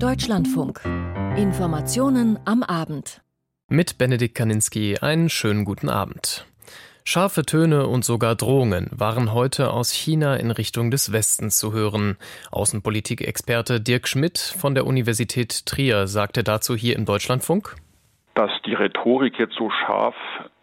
Deutschlandfunk. Informationen am Abend. Mit Benedikt Kaninski einen schönen guten Abend. Scharfe Töne und sogar Drohungen waren heute aus China in Richtung des Westens zu hören. Außenpolitikexperte Dirk Schmidt von der Universität Trier sagte dazu hier im Deutschlandfunk. Dass die Rhetorik jetzt so scharf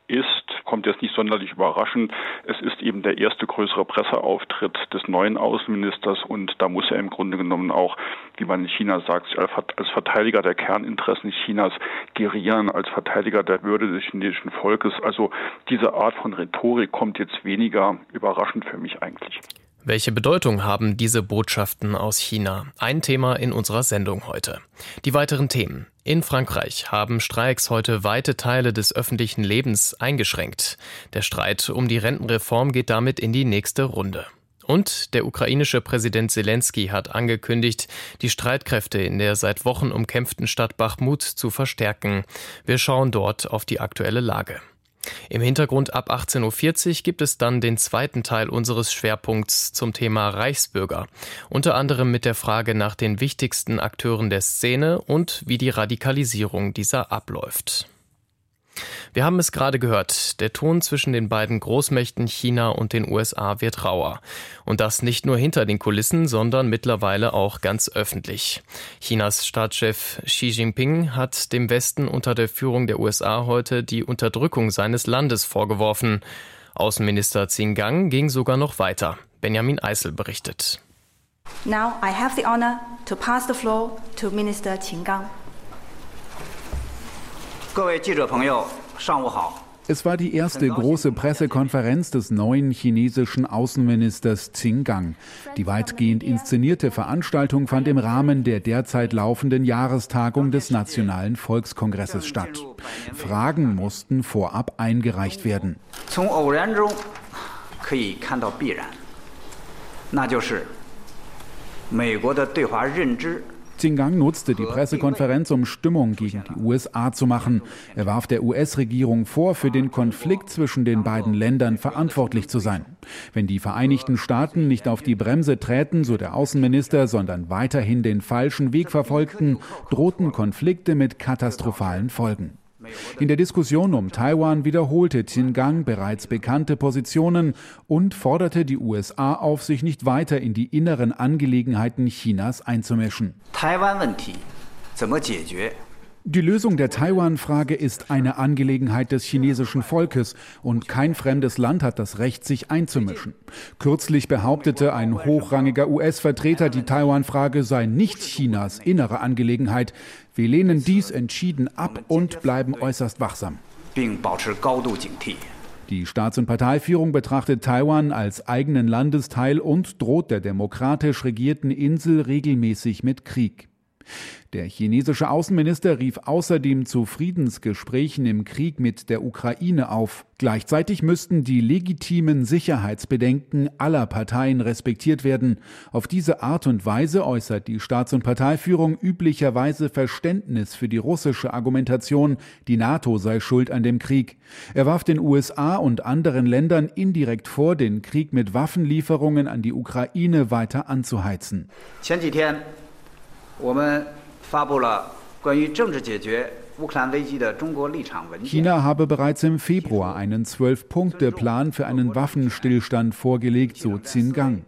ist, kommt jetzt nicht sonderlich überraschend. Es ist eben der erste größere Presseauftritt des neuen Außenministers und da muss er im Grunde genommen auch, wie man in China sagt, als Verteidiger der Kerninteressen Chinas gerieren, als Verteidiger der Würde des chinesischen Volkes. Also diese Art von Rhetorik kommt jetzt weniger überraschend für mich eigentlich. Welche Bedeutung haben diese Botschaften aus China? Ein Thema in unserer Sendung heute. Die weiteren Themen. In Frankreich haben Streiks heute weite Teile des öffentlichen Lebens eingeschränkt. Der Streit um die Rentenreform geht damit in die nächste Runde. Und der ukrainische Präsident Zelensky hat angekündigt, die Streitkräfte in der seit Wochen umkämpften Stadt Bachmut zu verstärken. Wir schauen dort auf die aktuelle Lage. Im Hintergrund ab 18.40 Uhr gibt es dann den zweiten Teil unseres Schwerpunkts zum Thema Reichsbürger, unter anderem mit der Frage nach den wichtigsten Akteuren der Szene und wie die Radikalisierung dieser abläuft. Wir haben es gerade gehört, der Ton zwischen den beiden Großmächten China und den USA wird rauer. Und das nicht nur hinter den Kulissen, sondern mittlerweile auch ganz öffentlich. Chinas Staatschef Xi Jinping hat dem Westen unter der Führung der USA heute die Unterdrückung seines Landes vorgeworfen. Außenminister Gang ging sogar noch weiter. Benjamin Eisel berichtet. Now I have the honor to pass the floor to Minister Qin Gang. Es war die erste große Pressekonferenz des neuen chinesischen Außenministers Gang. Die weitgehend inszenierte Veranstaltung fand im Rahmen der derzeit laufenden Jahrestagung des Nationalen Volkskongresses statt. Fragen mussten vorab eingereicht werden. Zingang nutzte die Pressekonferenz, um Stimmung gegen die USA zu machen. Er warf der US-Regierung vor, für den Konflikt zwischen den beiden Ländern verantwortlich zu sein. Wenn die Vereinigten Staaten nicht auf die Bremse träten, so der Außenminister, sondern weiterhin den falschen Weg verfolgten, drohten Konflikte mit katastrophalen Folgen. In der Diskussion um Taiwan wiederholte Xinjiang bereits bekannte Positionen und forderte die USA auf, sich nicht weiter in die inneren Angelegenheiten Chinas einzumischen. Die Lösung der Taiwan-Frage ist eine Angelegenheit des chinesischen Volkes und kein fremdes Land hat das Recht, sich einzumischen. Kürzlich behauptete ein hochrangiger US-Vertreter, die Taiwan-Frage sei nicht Chinas innere Angelegenheit. Wir lehnen dies entschieden ab und bleiben äußerst wachsam. Die Staats- und Parteiführung betrachtet Taiwan als eigenen Landesteil und droht der demokratisch regierten Insel regelmäßig mit Krieg. Der chinesische Außenminister rief außerdem zu Friedensgesprächen im Krieg mit der Ukraine auf. Gleichzeitig müssten die legitimen Sicherheitsbedenken aller Parteien respektiert werden. Auf diese Art und Weise äußert die Staats- und Parteiführung üblicherweise Verständnis für die russische Argumentation, die NATO sei schuld an dem Krieg. Er warf den USA und anderen Ländern indirekt vor, den Krieg mit Waffenlieferungen an die Ukraine weiter anzuheizen. 前几天我们发布了关于政治解决乌克兰危机的中国立场文件。China habe bereits im Februar einen Zwölf-Punkte-Plan für einen Waffenstillstand vorgelegt, so Xinjiang.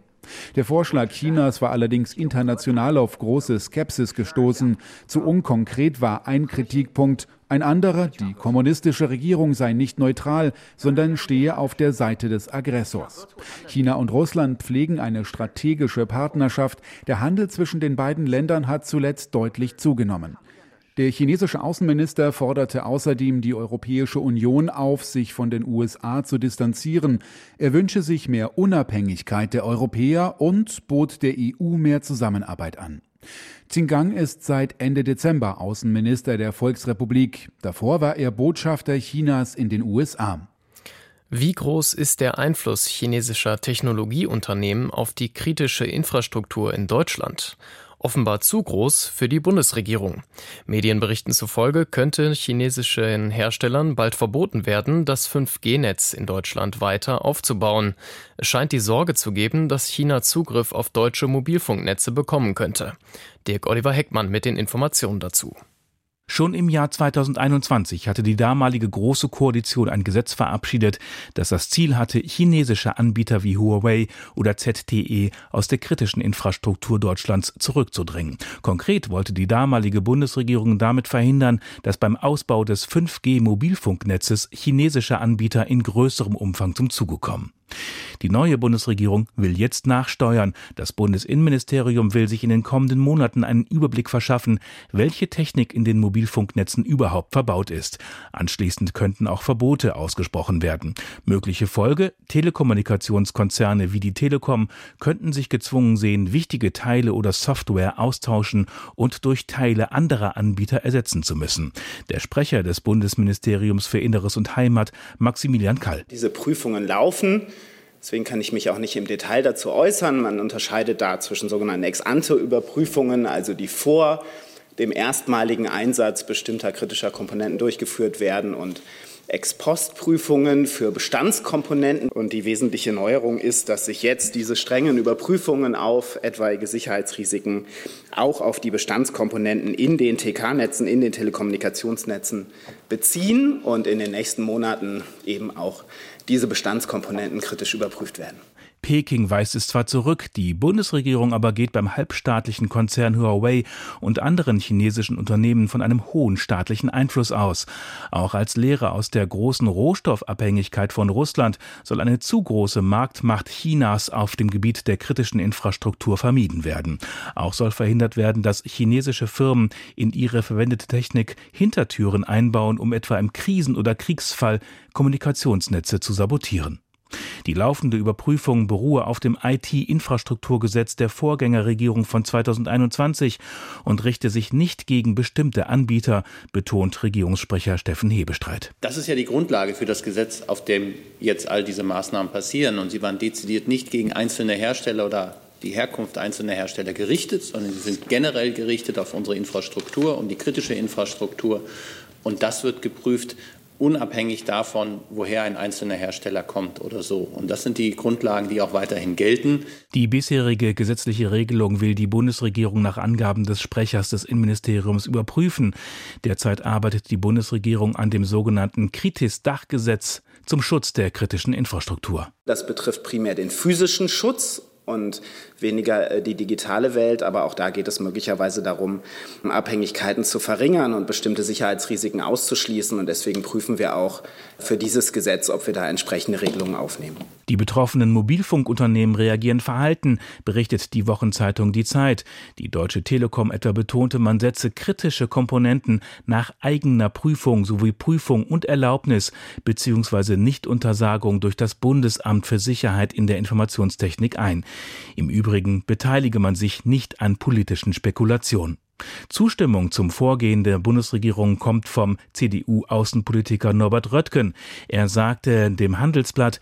Der Vorschlag Chinas war allerdings international auf große Skepsis gestoßen. Zu unkonkret war ein Kritikpunkt, ein anderer, die kommunistische Regierung sei nicht neutral, sondern stehe auf der Seite des Aggressors. China und Russland pflegen eine strategische Partnerschaft. Der Handel zwischen den beiden Ländern hat zuletzt deutlich zugenommen. Der chinesische Außenminister forderte außerdem die Europäische Union auf, sich von den USA zu distanzieren. Er wünsche sich mehr Unabhängigkeit der Europäer und bot der EU mehr Zusammenarbeit an. Xinjiang ist seit Ende Dezember Außenminister der Volksrepublik. Davor war er Botschafter Chinas in den USA. Wie groß ist der Einfluss chinesischer Technologieunternehmen auf die kritische Infrastruktur in Deutschland? Offenbar zu groß für die Bundesregierung. Medienberichten zufolge könnte chinesischen Herstellern bald verboten werden, das 5G-Netz in Deutschland weiter aufzubauen. Es scheint die Sorge zu geben, dass China Zugriff auf deutsche Mobilfunknetze bekommen könnte. Dirk Oliver Heckmann mit den Informationen dazu. Schon im Jahr 2021 hatte die damalige Große Koalition ein Gesetz verabschiedet, das das Ziel hatte, chinesische Anbieter wie Huawei oder ZTE aus der kritischen Infrastruktur Deutschlands zurückzudrängen. Konkret wollte die damalige Bundesregierung damit verhindern, dass beim Ausbau des 5G-Mobilfunknetzes chinesische Anbieter in größerem Umfang zum Zuge kommen. Die neue Bundesregierung will jetzt nachsteuern. Das Bundesinnenministerium will sich in den kommenden Monaten einen Überblick verschaffen, welche Technik in den Mobilfunknetzen überhaupt verbaut ist. Anschließend könnten auch Verbote ausgesprochen werden. Mögliche Folge? Telekommunikationskonzerne wie die Telekom könnten sich gezwungen sehen, wichtige Teile oder Software austauschen und durch Teile anderer Anbieter ersetzen zu müssen. Der Sprecher des Bundesministeriums für Inneres und Heimat, Maximilian Kall. Diese Prüfungen laufen. Deswegen kann ich mich auch nicht im Detail dazu äußern. Man unterscheidet da zwischen sogenannten Ex-ante-Überprüfungen, also die vor dem erstmaligen Einsatz bestimmter kritischer Komponenten durchgeführt werden und Ex-Post-Prüfungen für Bestandskomponenten. Und die wesentliche Neuerung ist, dass sich jetzt diese strengen Überprüfungen auf etwaige Sicherheitsrisiken auch auf die Bestandskomponenten in den TK-Netzen, in den Telekommunikationsnetzen beziehen und in den nächsten Monaten eben auch diese Bestandskomponenten kritisch überprüft werden. Peking weist es zwar zurück, die Bundesregierung aber geht beim halbstaatlichen Konzern Huawei und anderen chinesischen Unternehmen von einem hohen staatlichen Einfluss aus. Auch als Lehre aus der großen Rohstoffabhängigkeit von Russland soll eine zu große Marktmacht Chinas auf dem Gebiet der kritischen Infrastruktur vermieden werden. Auch soll verhindert werden, dass chinesische Firmen in ihre verwendete Technik Hintertüren einbauen, um etwa im Krisen- oder Kriegsfall Kommunikationsnetze zu sabotieren. Die laufende Überprüfung beruhe auf dem IT-Infrastrukturgesetz der Vorgängerregierung von 2021 und richte sich nicht gegen bestimmte Anbieter, betont Regierungssprecher Steffen Hebestreit. Das ist ja die Grundlage für das Gesetz, auf dem jetzt all diese Maßnahmen passieren. Und sie waren dezidiert nicht gegen einzelne Hersteller oder die Herkunft einzelner Hersteller gerichtet, sondern sie sind generell gerichtet auf unsere Infrastruktur und die kritische Infrastruktur. Und das wird geprüft, unabhängig davon, woher ein einzelner Hersteller kommt oder so. Und das sind die Grundlagen, die auch weiterhin gelten. Die bisherige gesetzliche Regelung will die Bundesregierung nach Angaben des Sprechers des Innenministeriums überprüfen. Derzeit arbeitet die Bundesregierung an dem sogenannten Kritis-Dachgesetz zum Schutz der kritischen Infrastruktur. Das betrifft primär den physischen Schutz und weniger äh, die digitale Welt. Aber auch da geht es möglicherweise darum, Abhängigkeiten zu verringern und bestimmte Sicherheitsrisiken auszuschließen. Und deswegen prüfen wir auch für dieses Gesetz, ob wir da entsprechende Regelungen aufnehmen. Die betroffenen Mobilfunkunternehmen reagieren verhalten, berichtet die Wochenzeitung Die Zeit. Die Deutsche Telekom etwa betonte, man setze kritische Komponenten nach eigener Prüfung sowie Prüfung und Erlaubnis bzw. Nichtuntersagung durch das Bundesamt für Sicherheit in der Informationstechnik ein. Im Übrigen beteilige man sich nicht an politischen Spekulationen. Zustimmung zum Vorgehen der Bundesregierung kommt vom CDU-Außenpolitiker Norbert Röttgen. Er sagte dem Handelsblatt,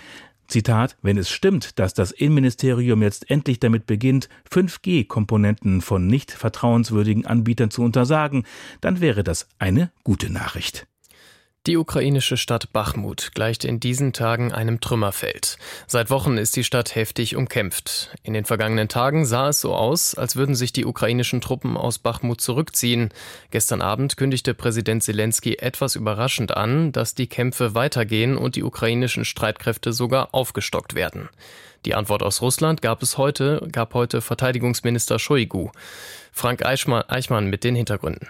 Zitat, wenn es stimmt, dass das Innenministerium jetzt endlich damit beginnt, 5G-Komponenten von nicht vertrauenswürdigen Anbietern zu untersagen, dann wäre das eine gute Nachricht. Die ukrainische Stadt Bachmut gleicht in diesen Tagen einem Trümmerfeld. Seit Wochen ist die Stadt heftig umkämpft. In den vergangenen Tagen sah es so aus, als würden sich die ukrainischen Truppen aus Bachmut zurückziehen. Gestern Abend kündigte Präsident Zelensky etwas überraschend an, dass die Kämpfe weitergehen und die ukrainischen Streitkräfte sogar aufgestockt werden. Die Antwort aus Russland gab es heute, gab heute Verteidigungsminister Shoigu. Frank Eichmann mit den Hintergründen.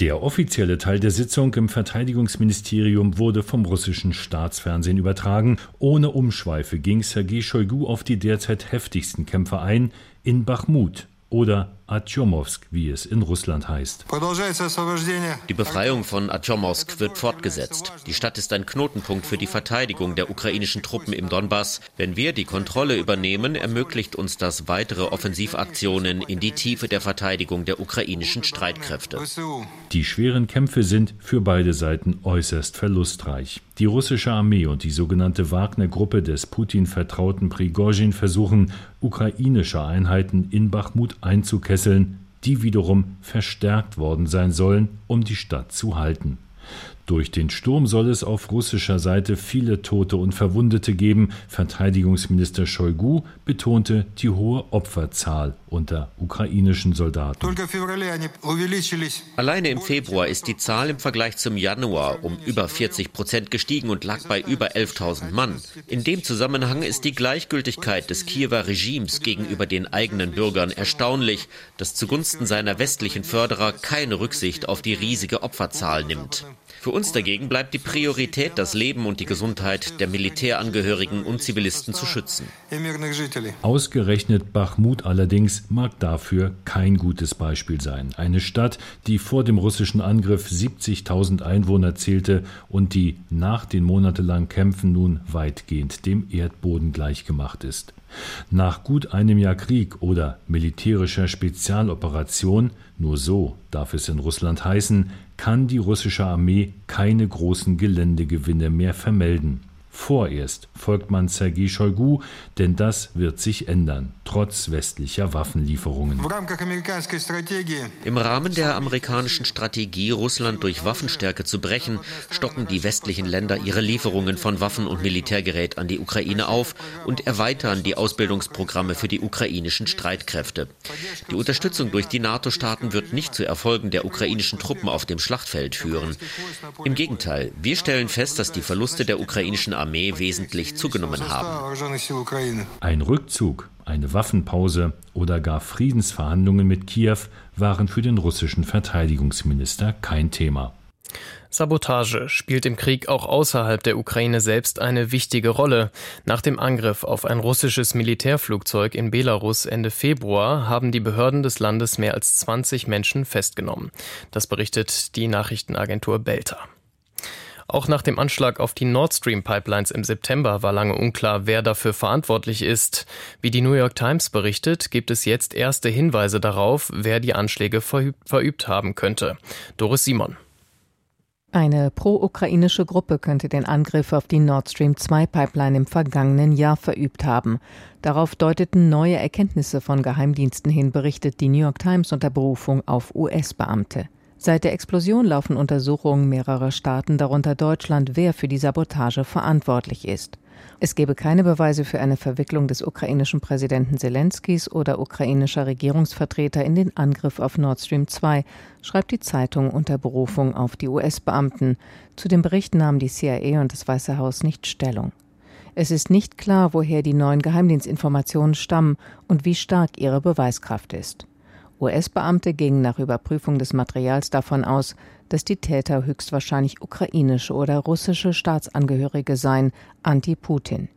Der offizielle Teil der Sitzung im Verteidigungsministerium wurde vom russischen Staatsfernsehen übertragen. Ohne Umschweife ging Sergei Shoigu auf die derzeit heftigsten Kämpfe ein in Bachmut oder Atjomowsk, wie es in Russland heißt. Die Befreiung von Atjomowsk wird fortgesetzt. Die Stadt ist ein Knotenpunkt für die Verteidigung der ukrainischen Truppen im Donbass. Wenn wir die Kontrolle übernehmen, ermöglicht uns das weitere Offensivaktionen in die Tiefe der Verteidigung der ukrainischen Streitkräfte. Die schweren Kämpfe sind für beide Seiten äußerst verlustreich. Die russische Armee und die sogenannte Wagner-Gruppe des Putin vertrauten Prigozhin versuchen, ukrainische Einheiten in Bachmut einzukesseln fesseln, die wiederum verstärkt worden sein sollen, um die Stadt zu halten. Durch den Sturm soll es auf russischer Seite viele Tote und Verwundete geben. Verteidigungsminister Shoigu betonte die hohe Opferzahl unter ukrainischen Soldaten. Alleine im Februar ist die Zahl im Vergleich zum Januar um über 40 Prozent gestiegen und lag bei über 11.000 Mann. In dem Zusammenhang ist die Gleichgültigkeit des Kiewer Regimes gegenüber den eigenen Bürgern erstaunlich, das zugunsten seiner westlichen Förderer keine Rücksicht auf die riesige Opferzahl nimmt. Für uns dagegen bleibt die Priorität, das Leben und die Gesundheit der Militärangehörigen und Zivilisten zu schützen. Ausgerechnet Bachmut allerdings mag dafür kein gutes Beispiel sein. Eine Stadt, die vor dem russischen Angriff 70.000 Einwohner zählte und die nach den monatelangen Kämpfen nun weitgehend dem Erdboden gleichgemacht ist. Nach gut einem Jahr Krieg oder militärischer Spezialoperation, nur so darf es in Russland heißen, kann die russische Armee keine großen Geländegewinne mehr vermelden. Vorerst folgt man Sergei Shoigu, denn das wird sich ändern, trotz westlicher Waffenlieferungen. Im Rahmen der amerikanischen Strategie, Russland durch Waffenstärke zu brechen, stocken die westlichen Länder ihre Lieferungen von Waffen und Militärgerät an die Ukraine auf und erweitern die Ausbildungsprogramme für die ukrainischen Streitkräfte. Die Unterstützung durch die NATO-Staaten wird nicht zu Erfolgen der ukrainischen Truppen auf dem Schlachtfeld führen. Im Gegenteil, wir stellen fest, dass die Verluste der ukrainischen Armee Armee wesentlich zugenommen haben. Ein Rückzug, eine Waffenpause oder gar Friedensverhandlungen mit Kiew waren für den russischen Verteidigungsminister kein Thema. Sabotage spielt im Krieg auch außerhalb der Ukraine selbst eine wichtige Rolle. Nach dem Angriff auf ein russisches Militärflugzeug in Belarus Ende Februar haben die Behörden des Landes mehr als 20 Menschen festgenommen. Das berichtet die Nachrichtenagentur Belta. Auch nach dem Anschlag auf die Nord Stream Pipelines im September war lange unklar, wer dafür verantwortlich ist. Wie die New York Times berichtet, gibt es jetzt erste Hinweise darauf, wer die Anschläge verübt haben könnte. Doris Simon. Eine pro-ukrainische Gruppe könnte den Angriff auf die Nord Stream 2 Pipeline im vergangenen Jahr verübt haben. Darauf deuteten neue Erkenntnisse von Geheimdiensten hin, berichtet die New York Times unter Berufung auf US-Beamte. Seit der Explosion laufen Untersuchungen mehrerer Staaten, darunter Deutschland, wer für die Sabotage verantwortlich ist. Es gebe keine Beweise für eine Verwicklung des ukrainischen Präsidenten Zelenskis oder ukrainischer Regierungsvertreter in den Angriff auf Nord Stream 2, schreibt die Zeitung unter Berufung auf die US-Beamten. Zu dem Bericht nahmen die CIA und das Weiße Haus nicht Stellung. Es ist nicht klar, woher die neuen Geheimdienstinformationen stammen und wie stark ihre Beweiskraft ist. US-Beamte gingen nach Überprüfung des Materials davon aus, dass die Täter höchstwahrscheinlich ukrainische oder russische Staatsangehörige seien, anti-Putin.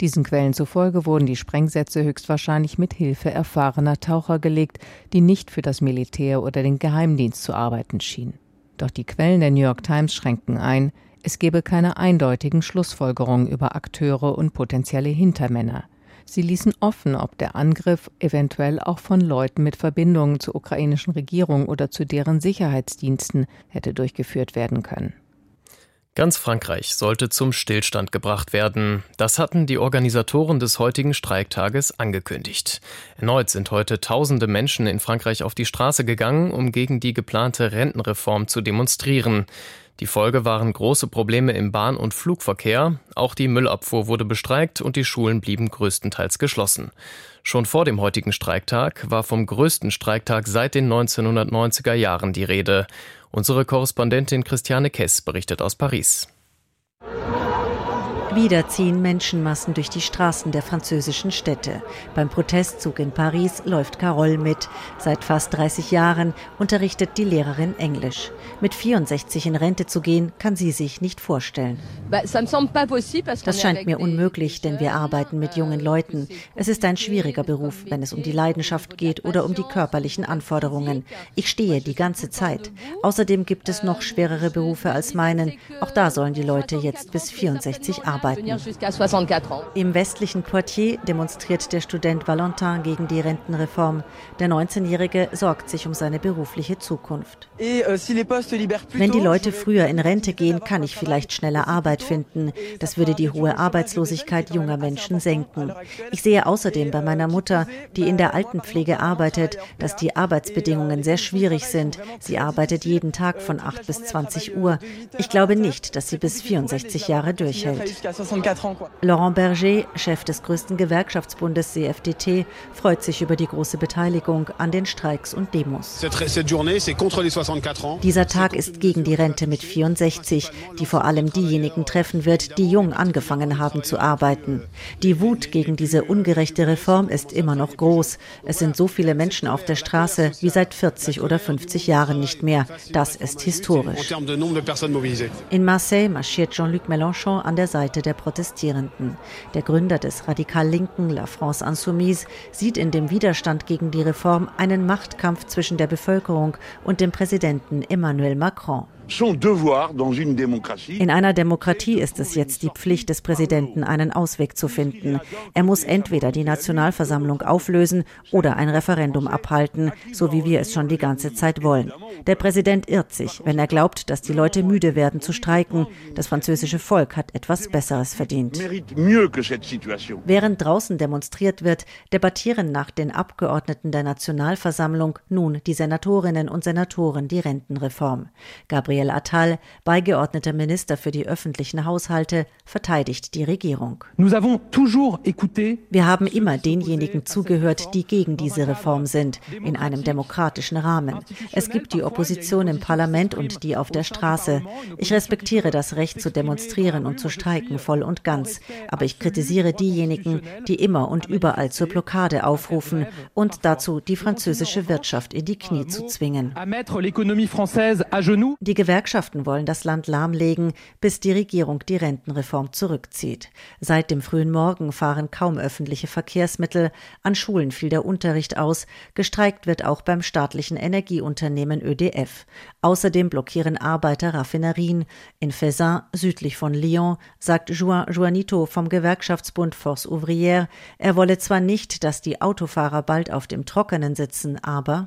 Diesen Quellen zufolge wurden die Sprengsätze höchstwahrscheinlich mit Hilfe erfahrener Taucher gelegt, die nicht für das Militär oder den Geheimdienst zu arbeiten schienen. Doch die Quellen der New York Times schränken ein, es gebe keine eindeutigen Schlussfolgerungen über Akteure und potenzielle Hintermänner. Sie ließen offen, ob der Angriff eventuell auch von Leuten mit Verbindungen zur ukrainischen Regierung oder zu deren Sicherheitsdiensten hätte durchgeführt werden können. Ganz Frankreich sollte zum Stillstand gebracht werden. Das hatten die Organisatoren des heutigen Streiktages angekündigt. Erneut sind heute tausende Menschen in Frankreich auf die Straße gegangen, um gegen die geplante Rentenreform zu demonstrieren. Die Folge waren große Probleme im Bahn- und Flugverkehr, auch die Müllabfuhr wurde bestreikt und die Schulen blieben größtenteils geschlossen. Schon vor dem heutigen Streiktag war vom größten Streiktag seit den 1990er Jahren die Rede. Unsere Korrespondentin Christiane Kess berichtet aus Paris. Wieder ziehen Menschenmassen durch die Straßen der französischen Städte. Beim Protestzug in Paris läuft Carole mit. Seit fast 30 Jahren unterrichtet die Lehrerin Englisch. Mit 64 in Rente zu gehen, kann sie sich nicht vorstellen. Das scheint mir unmöglich, denn wir arbeiten mit jungen Leuten. Es ist ein schwieriger Beruf, wenn es um die Leidenschaft geht oder um die körperlichen Anforderungen. Ich stehe die ganze Zeit. Außerdem gibt es noch schwerere Berufe als meinen. Auch da sollen die Leute jetzt bis 64 arbeiten arbeiten. Im westlichen Poitiers demonstriert der Student Valentin gegen die Rentenreform. Der 19-Jährige sorgt sich um seine berufliche Zukunft. Euh, Wenn die Leute früher in Rente gehen, kann ich vielleicht schneller Arbeit finden. Das würde die hohe Arbeitslosigkeit junger Menschen senken. Ich sehe außerdem bei meiner Mutter, die in der Altenpflege arbeitet, dass die Arbeitsbedingungen sehr schwierig sind. Sie arbeitet jeden Tag von 8 bis 20 Uhr. Ich glaube nicht, dass sie bis 64 Jahre durchhält. Laurent Berger, Chef des größten Gewerkschaftsbundes CFDT, freut sich über die große Beteiligung an den Streiks und Demos. Dieser Tag ist gegen die Rente mit 64, die vor allem diejenigen treffen wird, die jung angefangen haben zu arbeiten. Die Wut gegen diese ungerechte Reform ist immer noch groß. Es sind so viele Menschen auf der Straße wie seit 40 oder 50 Jahren nicht mehr. Das ist historisch. In Marseille marschiert Jean-Luc Mélenchon an der Der Protestierenden. Der Gründer des radikal linken La France Insoumise sieht in dem Widerstand gegen die Reform einen Machtkampf zwischen der Bevölkerung und dem Präsidenten Emmanuel Macron. In einer Demokratie ist es jetzt die Pflicht des Präsidenten, einen Ausweg zu finden. Er muss entweder die Nationalversammlung auflösen oder ein Referendum abhalten, so wie wir es schon die ganze Zeit wollen. Der Präsident irrt sich, wenn er glaubt, dass die Leute müde werden zu streiken. Das französische Volk hat etwas Besseres verdient. Während draußen demonstriert wird, debattieren nach den Abgeordneten der Nationalversammlung nun die Senatorinnen und Senatoren die Rentenreform. Gabriel Gabriel Attal, beigeordneter Minister für die öffentlichen Haushalte, verteidigt die Regierung. Wir haben immer denjenigen zugehört, die gegen diese Reform sind, in einem demokratischen Rahmen. Es gibt die Opposition im Parlament und die auf der Straße. Ich respektiere das Recht zu demonstrieren und zu streiken voll und ganz, aber ich kritisiere diejenigen, die immer und überall zur Blockade aufrufen und dazu die französische Wirtschaft in die Knie zu zwingen. Die Gewerkschaften wollen das Land lahmlegen, bis die Regierung die Rentenreform zurückzieht. Seit dem frühen Morgen fahren kaum öffentliche Verkehrsmittel, an Schulen fiel der Unterricht aus, gestreikt wird auch beim staatlichen Energieunternehmen ÖDF. Außerdem blockieren Arbeiter Raffinerien. In Faisin, südlich von Lyon, sagt Juan Juanito vom Gewerkschaftsbund Force Ouvrière, er wolle zwar nicht, dass die Autofahrer bald auf dem Trockenen sitzen, aber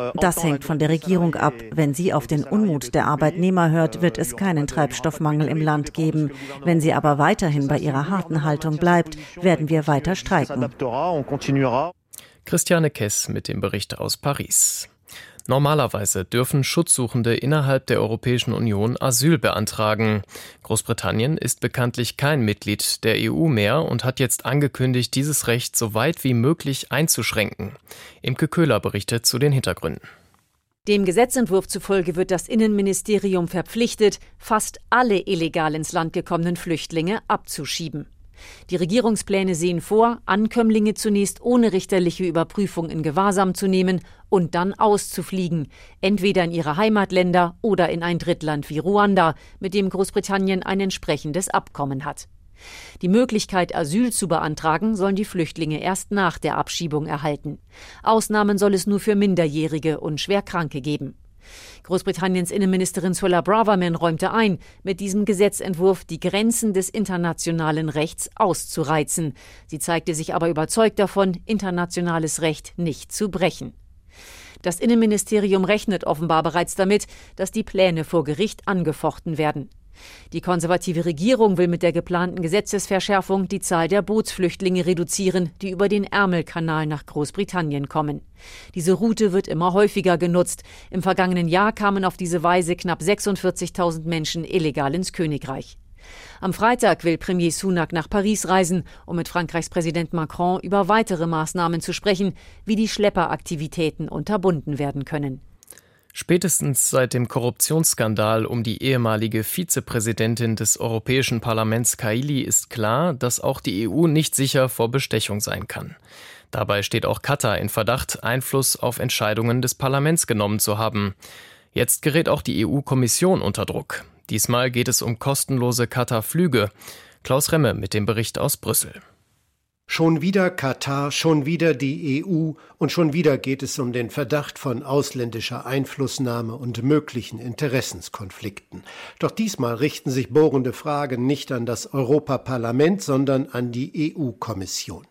euh, das hängt von der Regierung ab. Wenn sie auf den Unmut der Arbeitnehmer hört, wird es keinen Treibstoffmangel im Land geben. Wenn sie aber weiterhin bei ihrer harten Haltung bleibt, werden wir weiter streiken. Christiane Kess mit dem Bericht aus Paris. Normalerweise dürfen Schutzsuchende innerhalb der Europäischen Union Asyl beantragen. Großbritannien ist bekanntlich kein Mitglied der EU mehr und hat jetzt angekündigt, dieses Recht so weit wie möglich einzuschränken. Imke Köhler berichtet zu den Hintergründen. Dem Gesetzentwurf zufolge wird das Innenministerium verpflichtet, fast alle illegal ins Land gekommenen Flüchtlinge abzuschieben. Die Regierungspläne sehen vor, Ankömmlinge zunächst ohne richterliche Überprüfung in Gewahrsam zu nehmen und dann auszufliegen, entweder in ihre Heimatländer oder in ein Drittland wie Ruanda, mit dem Großbritannien ein entsprechendes Abkommen hat. Die Möglichkeit, Asyl zu beantragen, sollen die Flüchtlinge erst nach der Abschiebung erhalten. Ausnahmen soll es nur für Minderjährige und Schwerkranke geben. Großbritanniens Innenministerin Suella Braverman räumte ein, mit diesem Gesetzentwurf die Grenzen des internationalen Rechts auszureizen. Sie zeigte sich aber überzeugt davon, internationales Recht nicht zu brechen. Das Innenministerium rechnet offenbar bereits damit, dass die Pläne vor Gericht angefochten werden. Die konservative Regierung will mit der geplanten Gesetzesverschärfung die Zahl der Bootsflüchtlinge reduzieren, die über den Ärmelkanal nach Großbritannien kommen. Diese Route wird immer häufiger genutzt. Im vergangenen Jahr kamen auf diese Weise knapp 46.000 Menschen illegal ins Königreich. Am Freitag will Premier Sunak nach Paris reisen, um mit Frankreichs Präsident Macron über weitere Maßnahmen zu sprechen, wie die Schlepperaktivitäten unterbunden werden können. Spätestens seit dem Korruptionsskandal um die ehemalige Vizepräsidentin des Europäischen Parlaments Kaili ist klar, dass auch die EU nicht sicher vor Bestechung sein kann. Dabei steht auch Katar in Verdacht, Einfluss auf Entscheidungen des Parlaments genommen zu haben. Jetzt gerät auch die EU-Kommission unter Druck. Diesmal geht es um kostenlose Katar-Flüge. Klaus Remme mit dem Bericht aus Brüssel. Schon wieder Katar, schon wieder die EU und schon wieder geht es um den Verdacht von ausländischer Einflussnahme und möglichen Interessenskonflikten. Doch diesmal richten sich bohrende Fragen nicht an das Europaparlament, sondern an die EU-Kommission.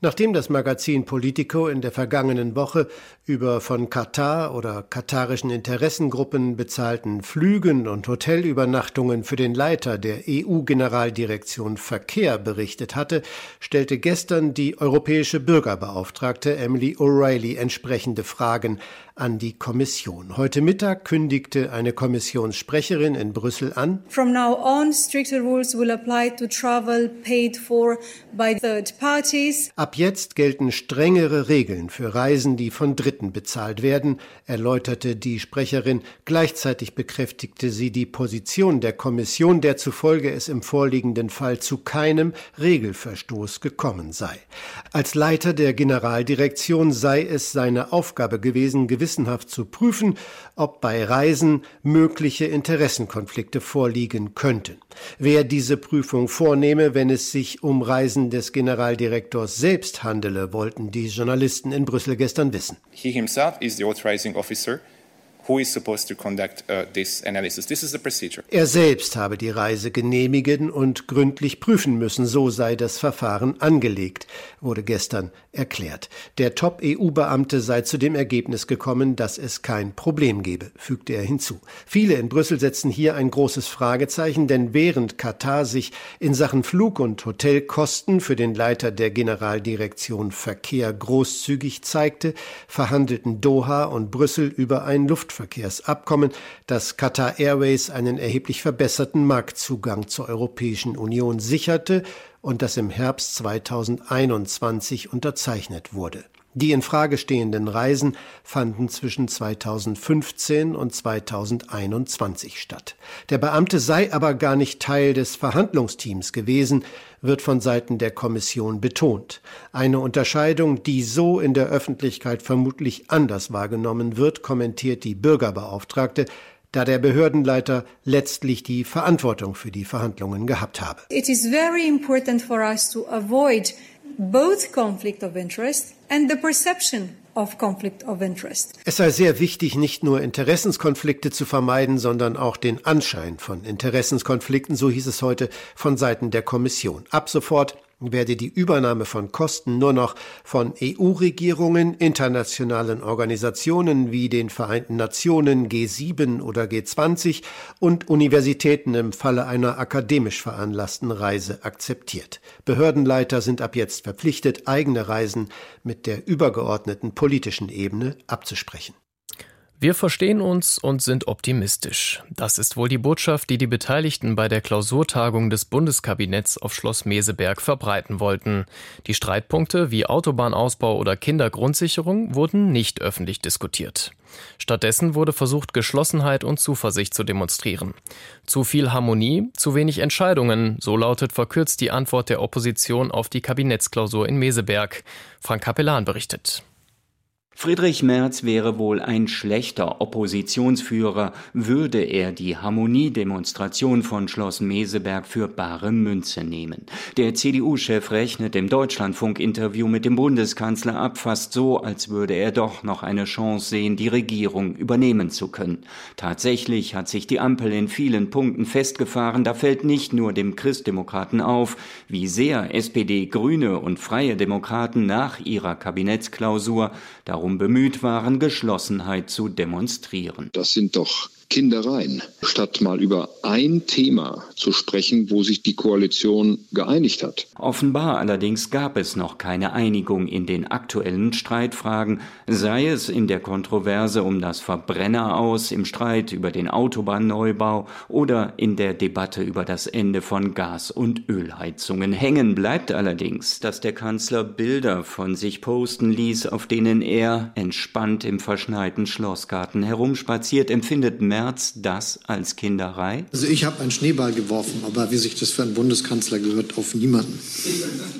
Nachdem das Magazin Politico in der vergangenen Woche über von Katar oder katarischen Interessengruppen bezahlten Flügen und Hotelübernachtungen für den Leiter der EU-Generaldirektion Verkehr berichtet hatte, stellte gestern die europäische Bürgerbeauftragte Emily O'Reilly entsprechende Fragen an die Kommission. Heute Mittag kündigte eine Kommissionssprecherin in Brüssel an, From now on, stricter rules will apply to travel paid for by third parties. Ab jetzt gelten strengere Regeln für Reisen, die von Dritten bezahlt werden, erläuterte die Sprecherin. Gleichzeitig bekräftigte sie die Position der Kommission, der zufolge es im vorliegenden Fall zu keinem Regelverstoß gekommen sei. Als Leiter der Generaldirektion sei es seine Aufgabe gewesen, gewissenhaft zu prüfen, ob bei Reisen mögliche Interessenkonflikte vorliegen könnten. Wer diese Prüfung vornehme, wenn es sich um Reisen des Generaldirektors selbst handele, wollten die Journalisten in Brüssel gestern wissen. He himself is the authorizing officer who is supposed to conduct uh, this analysis. This is the procedure. Er selbst habe die Reise genehmigen und gründlich prüfen müssen, so sei das Verfahren angelegt, wurde gestern erklärt. Der Top-EU-Beamte sei zu dem Ergebnis gekommen, dass es kein Problem gebe, fügte er hinzu. Viele in Brüssel setzen hier ein großes Fragezeichen, denn während Katar sich in Sachen Flug- und Hotelkosten für den Leiter der Generaldirektion Verkehr großzügig zeigte, verhandelten Doha und Brüssel über ein Luftverkehr Luftverkehrsabkommen, das Qatar Airways einen erheblich verbesserten Marktzugang zur Europäischen Union sicherte und das im Herbst 2021 unterzeichnet wurde. Die in Frage stehenden Reisen fanden zwischen 2015 und 2021 statt. Der Beamte sei aber gar nicht Teil des Verhandlungsteams gewesen, wird von Seiten der Kommission betont. Eine Unterscheidung, die so in der Öffentlichkeit vermutlich anders wahrgenommen wird, kommentiert die Bürgerbeauftragte, da der Behördenleiter letztlich die Verantwortung für die Verhandlungen gehabt habe. It is very important for us to avoid both conflict of interest and the perception of conflict of interest. Es sei sehr wichtig, nicht nur Interessenskonflikte zu vermeiden, sondern auch den Anschein von Interessenskonflikten, so hieß es heute von Seiten der Kommission. Ab sofort werde die Übernahme von Kosten nur noch von EU-Regierungen, internationalen Organisationen wie den Vereinten Nationen G7 oder G20 und Universitäten im Falle einer akademisch veranlassten Reise akzeptiert. Behördenleiter sind ab jetzt verpflichtet, eigene Reisen mit der übergeordneten politischen Ebene abzusprechen. Wir verstehen uns und sind optimistisch. Das ist wohl die Botschaft, die die Beteiligten bei der Klausurtagung des Bundeskabinetts auf Schloss Meseberg verbreiten wollten. Die Streitpunkte wie Autobahnausbau oder Kindergrundsicherung wurden nicht öffentlich diskutiert. Stattdessen wurde versucht, Geschlossenheit und Zuversicht zu demonstrieren. Zu viel Harmonie, zu wenig Entscheidungen, so lautet verkürzt die Antwort der Opposition auf die Kabinettsklausur in Meseberg. Frank Kapellan berichtet. Friedrich Merz wäre wohl ein schlechter Oppositionsführer, würde er die Harmoniedemonstration von Schloss Meseberg für bare Münze nehmen. Der CDU-Chef rechnet im Deutschlandfunk-Interview mit dem Bundeskanzler ab, fast so, als würde er doch noch eine Chance sehen, die Regierung übernehmen zu können. Tatsächlich hat sich die Ampel in vielen Punkten festgefahren, da fällt nicht nur dem Christdemokraten auf, wie sehr SPD, Grüne und Freie Demokraten nach ihrer Kabinettsklausur darum bemüht waren, Geschlossenheit zu demonstrieren. Das sind doch Kindereien, statt mal über ein Thema zu sprechen, wo sich die Koalition geeinigt hat. Offenbar allerdings gab es noch keine Einigung in den aktuellen Streitfragen, sei es in der Kontroverse um das Verbrenner aus, im Streit über den Autobahnneubau oder in der Debatte über das Ende von Gas- und Ölheizungen. Hängen bleibt allerdings, dass der Kanzler Bilder von sich posten ließ, auf denen er entspannt im verschneiten Schlossgarten herumspaziert, empfindet März das als Kinderei? Also ich habe einen Schneeball geworfen, aber wie sich das für einen Bundeskanzler gehört, auf niemanden.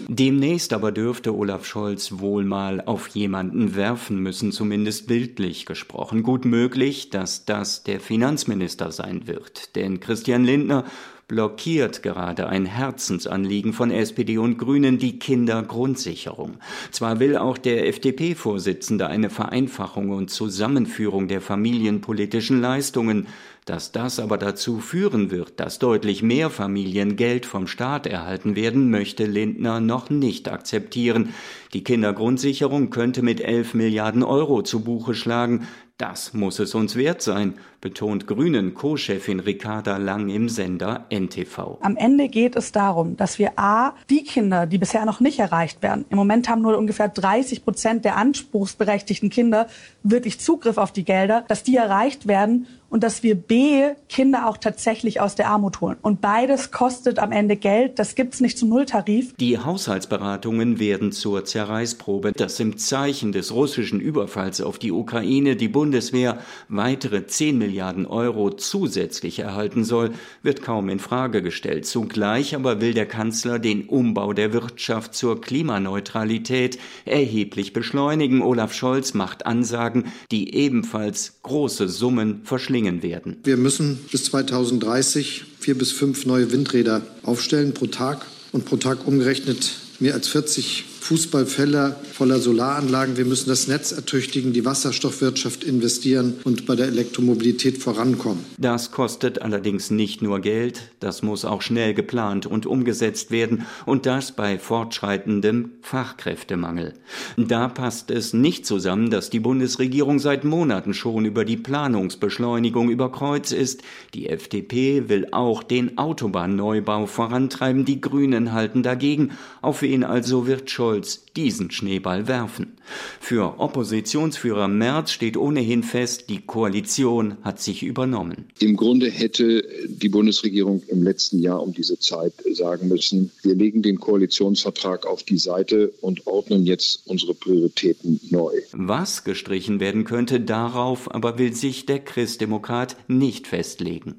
Demnächst aber dürfte Olaf Scholz wohl mal auf jemanden werfen müssen, zumindest bildlich gesprochen. Gut möglich, dass das der Finanzminister sein wird. Denn Christian Lindner blockiert gerade ein Herzensanliegen von SPD und Grünen, die Kindergrundsicherung. Zwar will auch der FDP-Vorsitzende eine Vereinfachung und Zusammenführung der familienpolitischen Leistungen, dass das aber dazu führen wird, dass deutlich mehr Familien Geld vom Staat erhalten werden, möchte Lindner noch nicht akzeptieren. Die Kindergrundsicherung könnte mit 11 Milliarden Euro zu Buche schlagen. Das muss es uns wert sein, betont Grünen Co-Chefin Ricarda Lang im Sender NTV. Am Ende geht es darum, dass wir A, die Kinder, die bisher noch nicht erreicht werden, im Moment haben nur ungefähr 30 Prozent der anspruchsberechtigten Kinder wirklich Zugriff auf die Gelder, dass die erreicht werden und dass wir B, Kinder auch tatsächlich aus der Armut holen. Und beides kostet am Ende Geld, das gibt's nicht zum Nulltarif. Die Haushaltsberatungen werden zur Zerreißprobe, dass im Zeichen des russischen Überfalls auf die Ukraine die Bundeswehr weitere 10 Milliarden Euro zusätzlich erhalten soll, wird kaum in Frage gestellt. Zugleich aber will der Kanzler den Umbau der Wirtschaft zur Klimaneutralität erheblich beschleunigen. Olaf Scholz macht Ansagen, die ebenfalls große Summen verschlingen werden. Wir müssen bis 2030 vier bis fünf neue Windräder aufstellen pro Tag und pro Tag umgerechnet mehr als 40 Fußballfelder voller Solaranlagen. Wir müssen das Netz ertüchtigen, die Wasserstoffwirtschaft investieren und bei der Elektromobilität vorankommen. Das kostet allerdings nicht nur Geld, das muss auch schnell geplant und umgesetzt werden und das bei fortschreitendem Fachkräftemangel. Da passt es nicht zusammen, dass die Bundesregierung seit Monaten schon über die Planungsbeschleunigung über Kreuz ist. Die FDP will auch den Autobahnneubau vorantreiben, die Grünen halten dagegen. Auf wen also wird Scholz Scholz diesen Schneeball werfen. Für Oppositionsführer Merz steht ohnehin fest, die Koalition hat sich übernommen. Im Grunde hätte die Bundesregierung im letzten Jahr um diese Zeit sagen müssen, wir legen den Koalitionsvertrag auf die Seite und ordnen jetzt unsere Prioritäten neu. Was gestrichen werden könnte, darauf aber will sich der Christdemokrat nicht festlegen.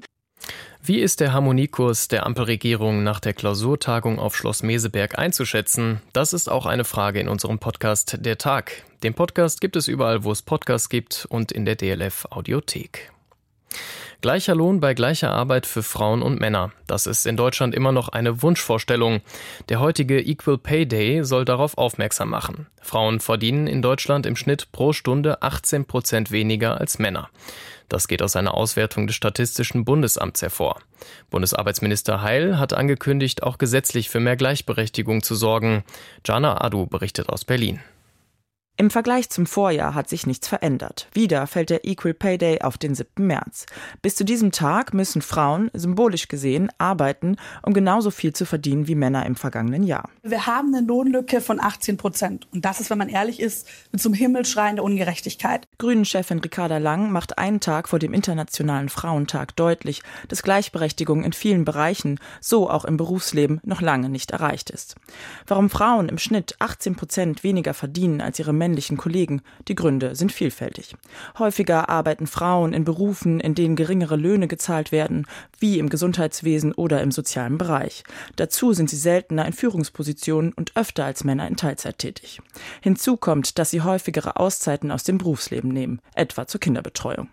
Wie ist der Harmoniekurs der Ampelregierung nach der Klausurtagung auf Schloss Meseberg einzuschätzen? Das ist auch eine Frage in unserem Podcast Der Tag. Den Podcast gibt es überall, wo es Podcasts gibt und in der DLF Audiothek. Gleicher Lohn bei gleicher Arbeit für Frauen und Männer. Das ist in Deutschland immer noch eine Wunschvorstellung. Der heutige Equal Pay Day soll darauf aufmerksam machen. Frauen verdienen in Deutschland im Schnitt pro Stunde 18 Prozent weniger als Männer. Das geht aus einer Auswertung des Statistischen Bundesamts hervor. Bundesarbeitsminister Heil hat angekündigt, auch gesetzlich für mehr Gleichberechtigung zu sorgen. Jana Adu berichtet aus Berlin. Im Vergleich zum Vorjahr hat sich nichts verändert. Wieder fällt der Equal Pay Day auf den 7. März. Bis zu diesem Tag müssen Frauen, symbolisch gesehen, arbeiten, um genauso viel zu verdienen wie Männer im vergangenen Jahr. Wir haben eine Lohnlücke von 18 Prozent. Und das ist, wenn man ehrlich ist, zum Himmel schreiende Ungerechtigkeit. Grünen-Chefin Ricarda Lang macht einen Tag vor dem Internationalen Frauentag deutlich, dass Gleichberechtigung in vielen Bereichen, so auch im Berufsleben, noch lange nicht erreicht ist. Warum Frauen im Schnitt 18 Prozent weniger verdienen als ihre Männer männlichen Kollegen. Die Gründe sind vielfältig. Häufiger arbeiten Frauen in Berufen, in denen geringere Löhne gezahlt werden, wie im Gesundheitswesen oder im sozialen Bereich. Dazu sind sie seltener in Führungspositionen und öfter als Männer in Teilzeit tätig. Hinzu kommt, dass sie häufigere Auszeiten aus dem Berufsleben nehmen, etwa zur Kinderbetreuung.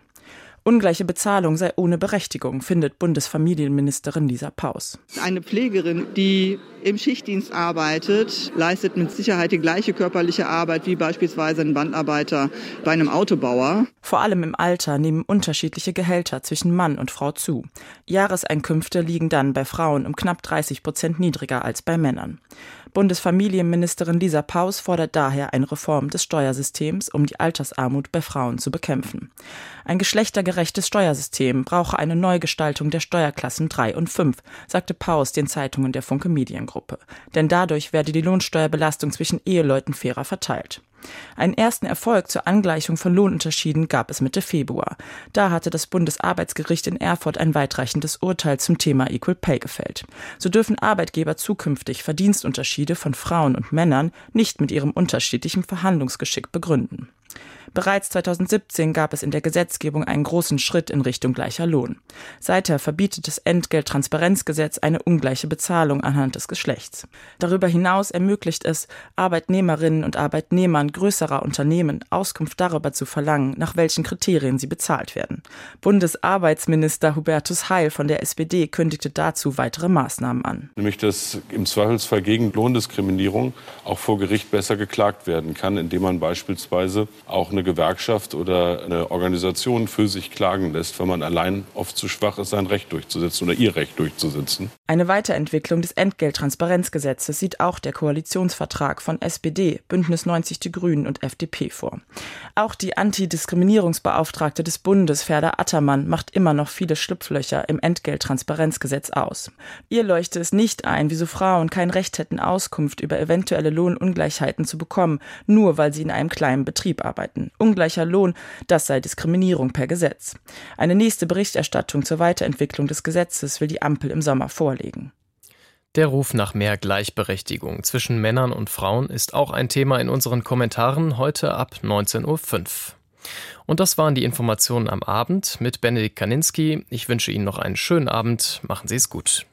Ungleiche Bezahlung sei ohne Berechtigung, findet Bundesfamilienministerin Lisa Paus. Eine Pflegerin, die im Schichtdienst arbeitet, leistet mit Sicherheit die gleiche körperliche Arbeit wie beispielsweise ein Bandarbeiter bei einem Autobauer. Vor allem im Alter nehmen unterschiedliche Gehälter zwischen Mann und Frau zu. Jahreseinkünfte liegen dann bei Frauen um knapp 30 Prozent niedriger als bei Männern. Bundesfamilienministerin Lisa Paus fordert daher eine Reform des Steuersystems, um die Altersarmut bei Frauen zu bekämpfen. Ein geschlechtergerechtes Steuersystem brauche eine Neugestaltung der Steuerklassen 3 und 5, sagte Paus den Zeitungen der Funke Mediengruppe. Denn dadurch werde die Lohnsteuerbelastung zwischen Eheleuten fairer verteilt. Einen ersten Erfolg zur Angleichung von Lohnunterschieden gab es Mitte Februar. Da hatte das Bundesarbeitsgericht in Erfurt ein weitreichendes Urteil zum Thema Equal Pay gefällt. So dürfen Arbeitgeber zukünftig Verdienstunterschiede von Frauen und Männern nicht mit ihrem unterschiedlichen Verhandlungsgeschick begründen. Bereits 2017 gab es in der Gesetzgebung einen großen Schritt in Richtung gleicher Lohn. Seither verbietet das Entgelttransparenzgesetz eine ungleiche Bezahlung anhand des Geschlechts. Darüber hinaus ermöglicht es Arbeitnehmerinnen und Arbeitnehmern größerer Unternehmen Auskunft darüber zu verlangen, nach welchen Kriterien sie bezahlt werden. Bundesarbeitsminister Hubertus Heil von der SPD kündigte dazu weitere Maßnahmen an. Nämlich, dass im Zweifelsfall gegen Lohndiskriminierung auch vor Gericht besser geklagt werden kann, indem man beispielsweise auch eine Gewerkschaft oder eine Organisation für sich klagen lässt, wenn man allein oft zu schwach ist, sein Recht durchzusetzen oder ihr Recht durchzusetzen. Eine Weiterentwicklung des Entgelttransparenzgesetzes sieht auch der Koalitionsvertrag von SPD, Bündnis 90 Die Grünen und FDP vor. Auch die Antidiskriminierungsbeauftragte des Bundes, Ferda Attermann, macht immer noch viele Schlupflöcher im Entgelttransparenzgesetz aus. Ihr leuchte es nicht ein, wieso Frauen kein Recht hätten, Auskunft über eventuelle Lohnungleichheiten zu bekommen, nur weil sie in einem kleinen Betrieb arbeiten. Ungleicher Lohn, das sei Diskriminierung per Gesetz. Eine nächste Berichterstattung zur Weiterentwicklung des Gesetzes will die Ampel im Sommer vorlegen. Der Ruf nach mehr Gleichberechtigung zwischen Männern und Frauen ist auch ein Thema in unseren Kommentaren heute ab 19.05 Uhr. Und das waren die Informationen am Abend mit Benedikt Kaninski. Ich wünsche Ihnen noch einen schönen Abend. Machen Sie es gut.